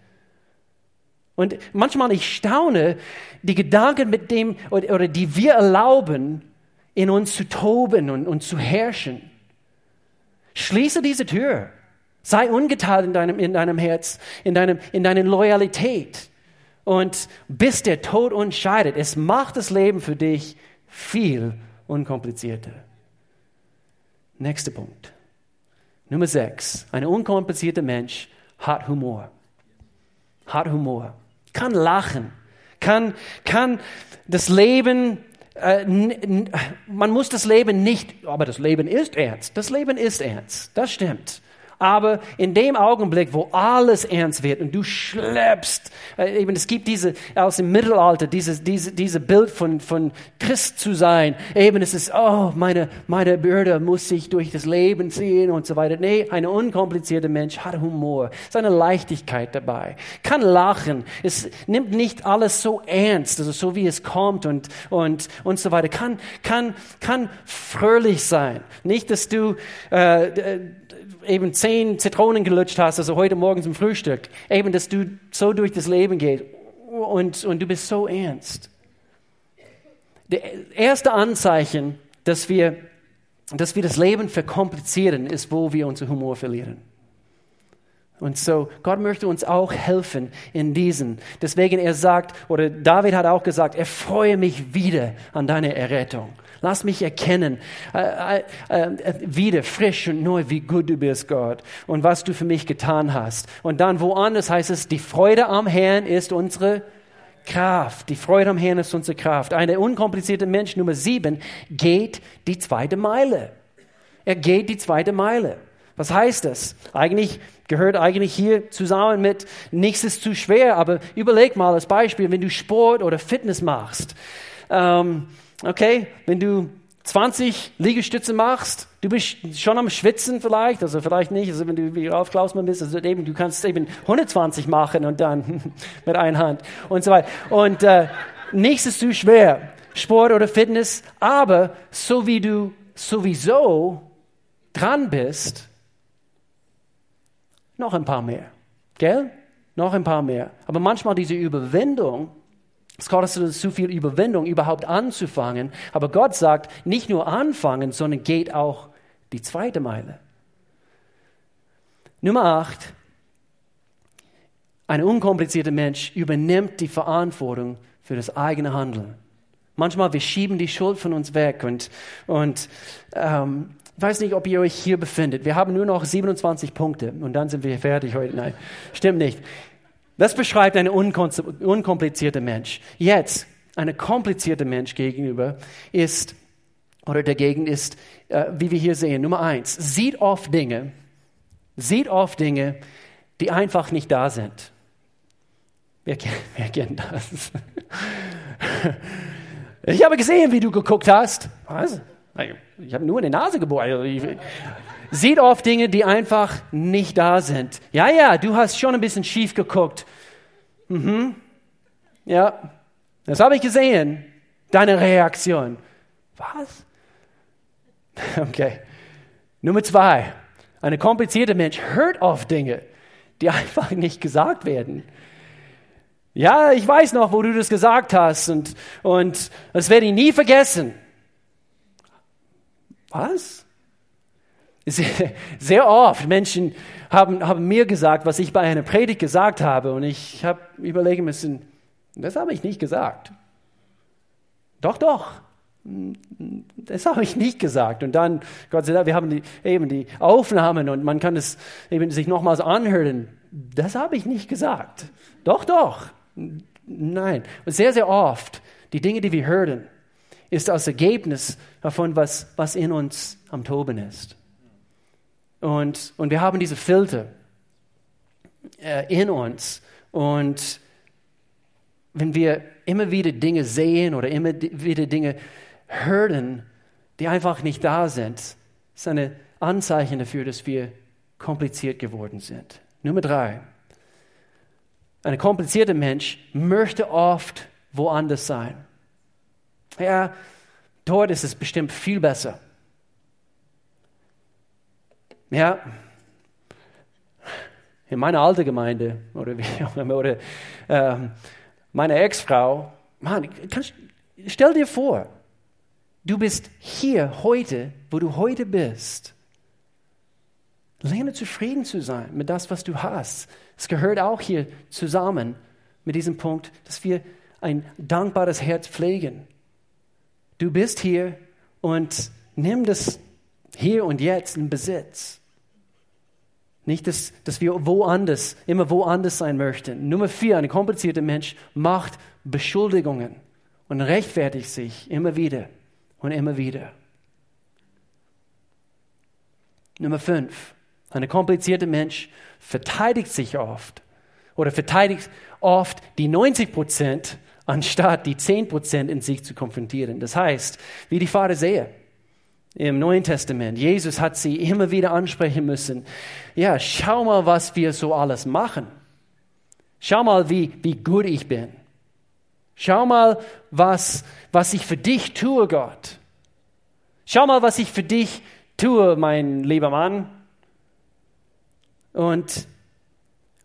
Und manchmal ich staune, die Gedanken mit dem, oder, oder die wir erlauben, in uns zu toben und, und zu herrschen. Schließe diese Tür. Sei ungeteilt in deinem, in deinem Herz, in, deinem, in deiner Loyalität. Und bis der Tod uns scheidet, es macht das Leben für dich viel unkomplizierter. Nächster Punkt. Nummer sechs. Ein unkomplizierter Mensch hat Humor. Hat Humor. Kann lachen. Kann, kann das Leben äh, man muss das Leben nicht, aber das Leben ist ernst. Das Leben ist ernst. Das stimmt. Aber in dem Augenblick, wo alles ernst wird und du schleppst, äh, eben es gibt diese aus dem Mittelalter, diese, diese, diese Bild von, von Christ zu sein, eben es ist, oh, meine, meine Bürde muss sich durch das Leben ziehen und so weiter. Nee, ein unkomplizierter Mensch hat Humor, seine Leichtigkeit dabei, kann lachen, es nimmt nicht alles so ernst, also so wie es kommt und, und, und so weiter, kann, kann, kann fröhlich sein. Nicht, dass du, äh, eben zehn Zitronen gelutscht hast, also heute Morgen zum Frühstück, eben, dass du so durch das Leben gehst und, und du bist so ernst. Das erste Anzeichen, dass wir, dass wir das Leben verkomplizieren, ist, wo wir unser Humor verlieren. Und so, Gott möchte uns auch helfen in diesen. Deswegen er sagt, oder David hat auch gesagt, erfreue mich wieder an deine Errettung. Lass mich erkennen, äh, äh, äh, wieder frisch und neu, wie gut du bist, Gott, und was du für mich getan hast. Und dann woanders heißt es, die Freude am Herrn ist unsere Kraft. Die Freude am Herrn ist unsere Kraft. Eine unkomplizierte Mensch Nummer sieben geht die zweite Meile. Er geht die zweite Meile. Was heißt das? Eigentlich gehört eigentlich hier zusammen mit nichts ist zu schwer, aber überleg mal als Beispiel, wenn du Sport oder Fitness machst. Ähm, okay, wenn du 20 Liegestütze machst, du bist schon am Schwitzen vielleicht, also vielleicht nicht, also wenn du wie Ralf Klausmann bist, also eben, du kannst eben 120 machen und dann mit einer Hand und so weiter. Und äh, nichts ist zu schwer, Sport oder Fitness, aber so wie du sowieso dran bist, noch ein paar mehr. Gell? Noch ein paar mehr. Aber manchmal diese Überwindung, es kostet uns zu viel Überwindung, überhaupt anzufangen. Aber Gott sagt, nicht nur anfangen, sondern geht auch die zweite Meile. Nummer acht. Ein unkomplizierter Mensch übernimmt die Verantwortung für das eigene Handeln. Manchmal wir schieben die Schuld von uns weg und, und ähm, ich weiß nicht, ob ihr euch hier befindet. Wir haben nur noch 27 Punkte und dann sind wir fertig heute. Nein, stimmt nicht. Das beschreibt einen unkomplizierten Mensch. Jetzt, ein komplizierter Mensch gegenüber ist, oder dagegen ist, äh, wie wir hier sehen, Nummer eins, sieht oft Dinge, sieht oft Dinge, die einfach nicht da sind. Wer, wer kennt das? Ich habe gesehen, wie du geguckt hast. Was? Ich habe nur eine Nase gebohrt. Sieht oft Dinge, die einfach nicht da sind. Ja, ja, du hast schon ein bisschen schief geguckt. Mhm. Ja, das habe ich gesehen. Deine Reaktion. Was? Okay. Nummer zwei. Eine komplizierte Mensch hört oft Dinge, die einfach nicht gesagt werden. Ja, ich weiß noch, wo du das gesagt hast und, und das werde ich nie vergessen. Was? Sehr, oft Menschen haben, haben mir gesagt, was ich bei einer Predigt gesagt habe und ich habe überlegen müssen, das habe ich nicht gesagt. Doch, doch. Das habe ich nicht gesagt. Und dann, Gott sei Dank, wir haben die, eben die Aufnahmen und man kann es eben sich nochmals anhören. Das habe ich nicht gesagt. Doch, doch. Nein. Und sehr, sehr oft, die Dinge, die wir hören, ist das Ergebnis davon, was, was in uns am Toben ist. Und, und wir haben diese Filter äh, in uns. Und wenn wir immer wieder Dinge sehen oder immer wieder Dinge hören, die einfach nicht da sind, ist ein Anzeichen dafür, dass wir kompliziert geworden sind. Nummer drei. Ein komplizierter Mensch möchte oft woanders sein. Ja, dort ist es bestimmt viel besser. Ja, in meiner alten Gemeinde oder, oder äh, meine Ex-Frau, Mann, stell dir vor, du bist hier heute, wo du heute bist. Lerne zufrieden zu sein mit das, was du hast. Es gehört auch hier zusammen mit diesem Punkt, dass wir ein dankbares Herz pflegen. Du bist hier und nimm das hier und jetzt in Besitz. Nicht, dass, dass wir woanders, immer woanders sein möchten. Nummer vier, ein komplizierter Mensch macht Beschuldigungen und rechtfertigt sich immer wieder und immer wieder. Nummer fünf, ein komplizierter Mensch verteidigt sich oft oder verteidigt oft die 90 Prozent anstatt die 10% in sich zu konfrontieren. Das heißt, wie die Pharisäer im Neuen Testament, Jesus hat sie immer wieder ansprechen müssen. Ja, schau mal, was wir so alles machen. Schau mal, wie, wie gut ich bin. Schau mal, was, was ich für dich tue, Gott. Schau mal, was ich für dich tue, mein lieber Mann. Und,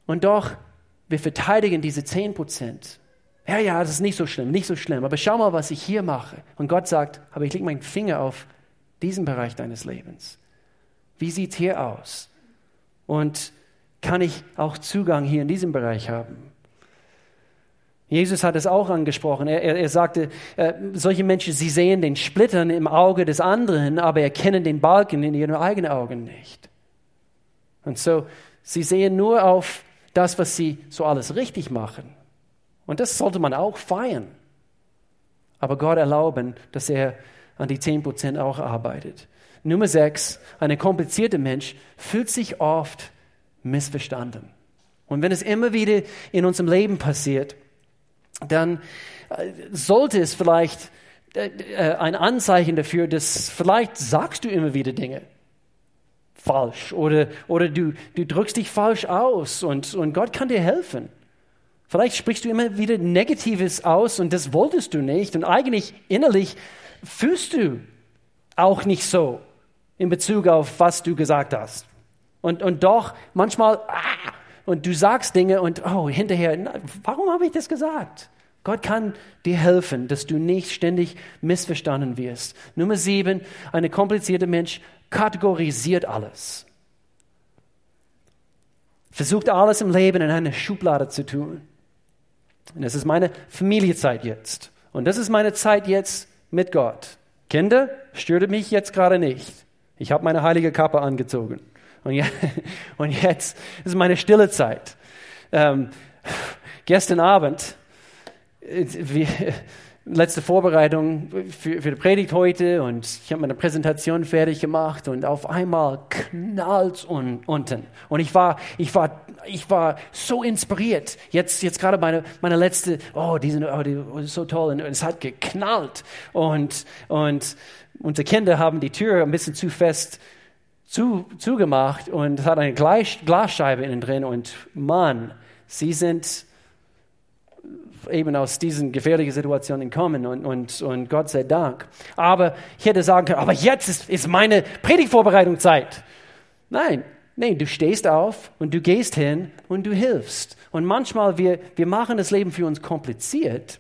und doch, wir verteidigen diese 10 Prozent ja, ja, das ist nicht so schlimm, nicht so schlimm. Aber schau mal, was ich hier mache. Und Gott sagt, aber ich lege meinen Finger auf diesen Bereich deines Lebens. Wie sieht es hier aus? Und kann ich auch Zugang hier in diesem Bereich haben. Jesus hat es auch angesprochen. Er, er, er sagte, äh, solche Menschen, sie sehen den Splittern im Auge des anderen, aber erkennen den Balken in ihren eigenen Augen nicht. Und so, sie sehen nur auf das, was sie so alles richtig machen. Und das sollte man auch feiern. Aber Gott erlauben, dass er an die 10% auch arbeitet. Nummer sechs, ein komplizierter Mensch fühlt sich oft missverstanden. Und wenn es immer wieder in unserem Leben passiert, dann äh, sollte es vielleicht äh, äh, ein Anzeichen dafür, dass vielleicht sagst du immer wieder Dinge falsch oder, oder du, du drückst dich falsch aus und, und Gott kann dir helfen. Vielleicht sprichst du immer wieder Negatives aus und das wolltest du nicht und eigentlich innerlich fühlst du auch nicht so in Bezug auf was du gesagt hast. Und, und doch manchmal, ah, und du sagst Dinge und oh, hinterher, na, warum habe ich das gesagt? Gott kann dir helfen, dass du nicht ständig missverstanden wirst. Nummer sieben, ein komplizierter Mensch kategorisiert alles. Versucht alles im Leben in eine Schublade zu tun. Und das ist meine Familiezeit jetzt. Und das ist meine Zeit jetzt mit Gott. Kinder, störte mich jetzt gerade nicht. Ich habe meine heilige Kappe angezogen. Und, ja, und jetzt ist meine stille Zeit. Ähm, gestern Abend wie, letzte Vorbereitung für, für die Predigt heute und ich habe meine Präsentation fertig gemacht und auf einmal knallt un, unten. Und ich war, ich war, ich war so inspiriert. Jetzt, jetzt gerade meine, meine letzte, oh, die sind oh, die, so toll und es hat geknallt und, und unsere Kinder haben die Tür ein bisschen zu fest zu, zugemacht und es hat eine Glas, Glasscheibe innen drin und Mann, sie sind eben aus diesen gefährlichen Situationen kommen und, und, und Gott sei Dank. Aber ich hätte sagen können, aber jetzt ist, ist meine Predigtvorbereitungszeit. Nein, nein, du stehst auf und du gehst hin und du hilfst. Und manchmal wir, wir machen das Leben für uns kompliziert,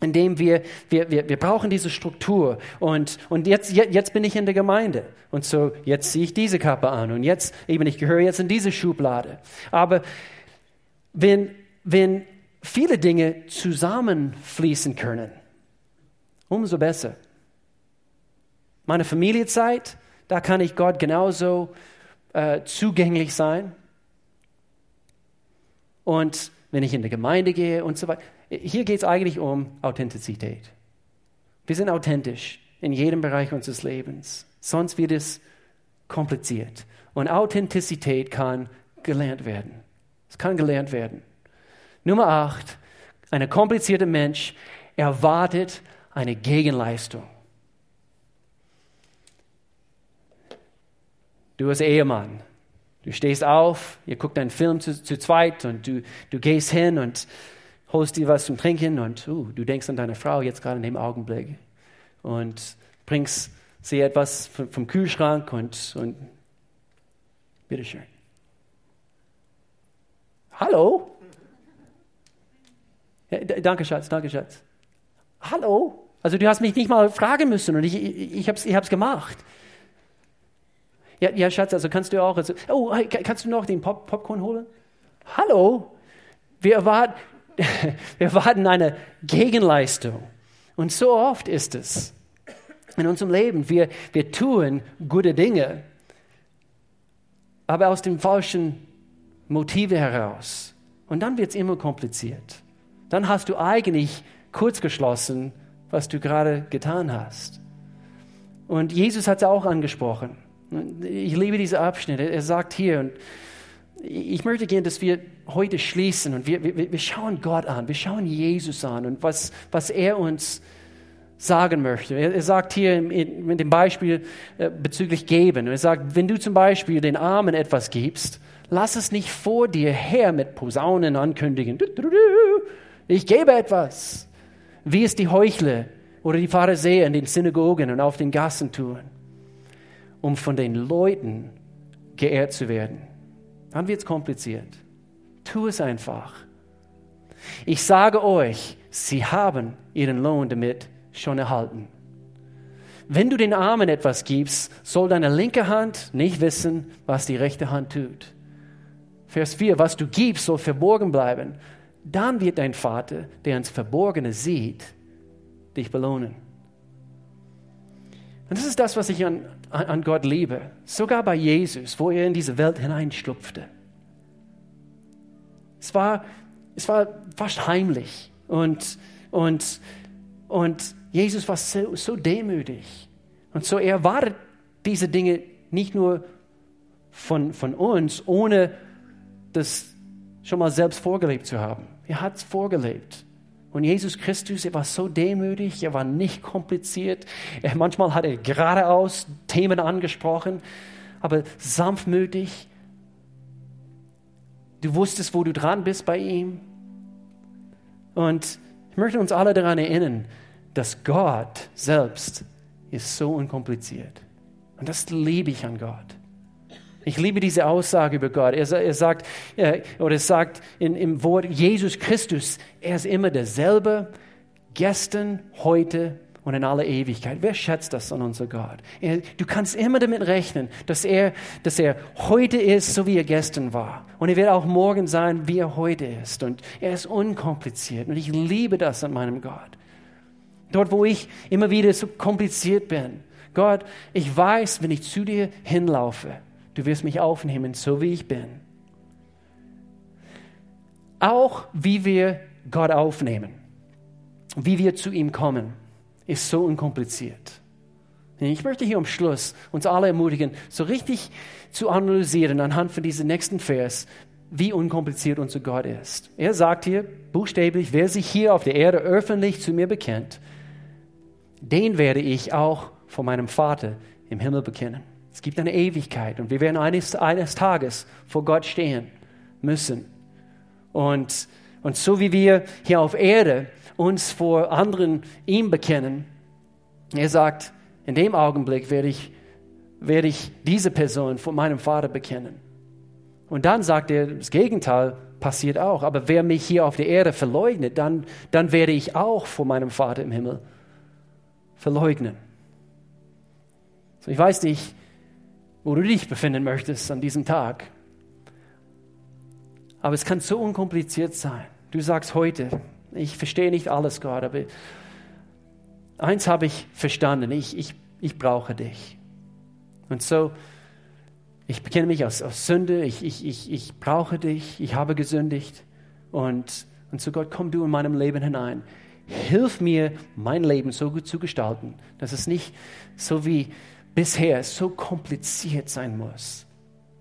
indem wir, wir, wir, wir brauchen diese Struktur. Und, und jetzt, jetzt bin ich in der Gemeinde. Und so, jetzt ziehe ich diese Kappe an. Und jetzt, eben, ich gehöre jetzt in diese Schublade. Aber wenn, wenn viele Dinge zusammenfließen können, umso besser. Meine Familienzeit, da kann ich Gott genauso äh, zugänglich sein. Und wenn ich in die Gemeinde gehe und so weiter. Hier geht es eigentlich um Authentizität. Wir sind authentisch in jedem Bereich unseres Lebens. Sonst wird es kompliziert. Und Authentizität kann gelernt werden. Es kann gelernt werden. Nummer acht, ein komplizierter Mensch erwartet eine Gegenleistung. Du als Ehemann, du stehst auf, ihr guckt einen Film zu, zu zweit und du, du gehst hin und holst dir was zum Trinken und uh, du denkst an deine Frau jetzt gerade in dem Augenblick und bringst sie etwas vom, vom Kühlschrank und, und bitteschön. Hallo? Ja, danke, Schatz, danke, Schatz. Hallo? Also du hast mich nicht mal fragen müssen und ich, ich, ich habe es ich hab's gemacht. Ja, ja, Schatz, also kannst du auch. Also, oh, kannst du noch den Pop Popcorn holen? Hallo? Wir erwarten, wir erwarten eine Gegenleistung. Und so oft ist es in unserem Leben. Wir, wir tun gute Dinge, aber aus dem falschen Motive heraus. Und dann wird es immer kompliziert dann hast du eigentlich kurz geschlossen, was du gerade getan hast. Und Jesus hat es auch angesprochen. Ich liebe diese Abschnitte. Er sagt hier, und ich möchte gerne, dass wir heute schließen und wir, wir, wir schauen Gott an, wir schauen Jesus an und was, was er uns sagen möchte. Er, er sagt hier mit dem Beispiel äh, bezüglich Geben. Er sagt, wenn du zum Beispiel den Armen etwas gibst, lass es nicht vor dir her mit Posaunen ankündigen. Du, du, du, ich gebe etwas, wie es die Heuchler oder die Pharisäer in den Synagogen und auf den Gassen tun, um von den Leuten geehrt zu werden. Dann wird es kompliziert. Tu es einfach. Ich sage euch, sie haben ihren Lohn damit schon erhalten. Wenn du den Armen etwas gibst, soll deine linke Hand nicht wissen, was die rechte Hand tut. Vers 4, was du gibst, soll verborgen bleiben. Dann wird dein Vater, der ins Verborgene sieht, dich belohnen. Und das ist das, was ich an, an Gott liebe. Sogar bei Jesus, wo er in diese Welt hineinschlupfte. Es war, es war fast heimlich. Und, und, und Jesus war so, so demütig. Und so er erwartet diese Dinge nicht nur von, von uns, ohne das schon mal selbst vorgelebt zu haben. Er hat es vorgelebt. Und Jesus Christus, er war so demütig, er war nicht kompliziert. Er, manchmal hat er geradeaus Themen angesprochen, aber sanftmütig. Du wusstest, wo du dran bist bei ihm. Und ich möchte uns alle daran erinnern, dass Gott selbst ist so unkompliziert. Und das liebe ich an Gott. Ich liebe diese Aussage über Gott. Er, er sagt, äh, oder es sagt in, im Wort Jesus Christus, er ist immer derselbe, gestern, heute und in aller Ewigkeit. Wer schätzt das an unser Gott? Er, du kannst immer damit rechnen, dass er, dass er heute ist, so wie er gestern war. Und er wird auch morgen sein, wie er heute ist. Und er ist unkompliziert. Und ich liebe das an meinem Gott. Dort, wo ich immer wieder so kompliziert bin. Gott, ich weiß, wenn ich zu dir hinlaufe, Du wirst mich aufnehmen, so wie ich bin. Auch wie wir Gott aufnehmen, wie wir zu ihm kommen, ist so unkompliziert. Ich möchte hier am Schluss uns alle ermutigen, so richtig zu analysieren anhand von diesem nächsten Vers, wie unkompliziert unser Gott ist. Er sagt hier buchstäblich, wer sich hier auf der Erde öffentlich zu mir bekennt, den werde ich auch vor meinem Vater im Himmel bekennen. Es gibt eine Ewigkeit und wir werden eines, eines Tages vor Gott stehen müssen. Und, und so wie wir hier auf Erde uns vor anderen ihm bekennen, er sagt, in dem Augenblick werde ich, werde ich diese Person vor meinem Vater bekennen. Und dann sagt er, das Gegenteil passiert auch. Aber wer mich hier auf der Erde verleugnet, dann, dann werde ich auch vor meinem Vater im Himmel verleugnen. So, ich weiß nicht, wo du dich befinden möchtest an diesem Tag. Aber es kann so unkompliziert sein. Du sagst heute, ich verstehe nicht alles, Gott, aber eins habe ich verstanden, ich, ich, ich brauche dich. Und so, ich bekenne mich aus, aus Sünde, ich, ich, ich, ich brauche dich, ich habe gesündigt. Und, und so Gott, komm du in meinem Leben hinein. Hilf mir, mein Leben so gut zu gestalten, dass es nicht so wie bisher so kompliziert sein muss.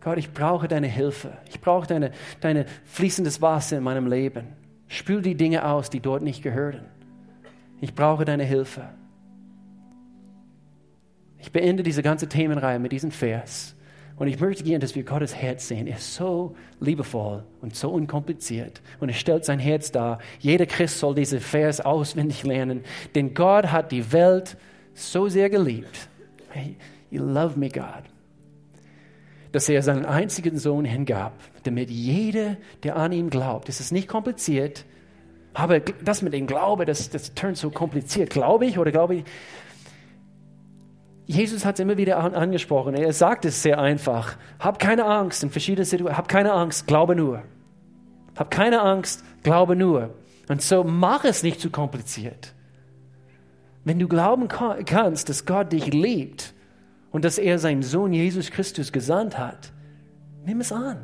Gott, ich brauche deine Hilfe. Ich brauche deine, deine fließendes Wasser in meinem Leben. Spül die Dinge aus, die dort nicht gehören. Ich brauche deine Hilfe. Ich beende diese ganze Themenreihe mit diesem Vers. Und ich möchte gerne, dass wir Gottes Herz sehen. Er ist so liebevoll und so unkompliziert. Und er stellt sein Herz dar. Jeder Christ soll diesen Vers auswendig lernen. Denn Gott hat die Welt so sehr geliebt, Hey, you love me, God. Dass er seinen einzigen Sohn hingab, damit jeder, der an ihn glaubt, es ist nicht kompliziert, aber das mit dem Glaube, das, das turnt so kompliziert. Glaube ich oder glaube ich? Jesus hat es immer wieder an, angesprochen. Er sagt es sehr einfach. Hab keine Angst in verschiedenen Situationen. Hab keine Angst, glaube nur. Hab keine Angst, glaube nur. Und so mach es nicht zu kompliziert. Wenn du glauben kannst, dass Gott dich liebt und dass er seinen Sohn Jesus Christus gesandt hat, nimm es an.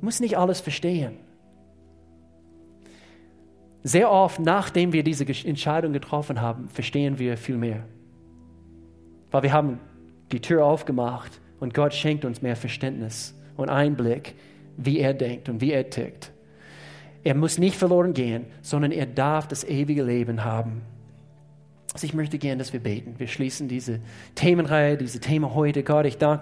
Du musst nicht alles verstehen. Sehr oft, nachdem wir diese Entscheidung getroffen haben, verstehen wir viel mehr. Weil wir haben die Tür aufgemacht und Gott schenkt uns mehr Verständnis und Einblick, wie er denkt und wie er tickt. Er muss nicht verloren gehen, sondern er darf das ewige Leben haben. Also ich möchte gerne, dass wir beten. Wir schließen diese Themenreihe, diese Thema heute. Gott, ich danke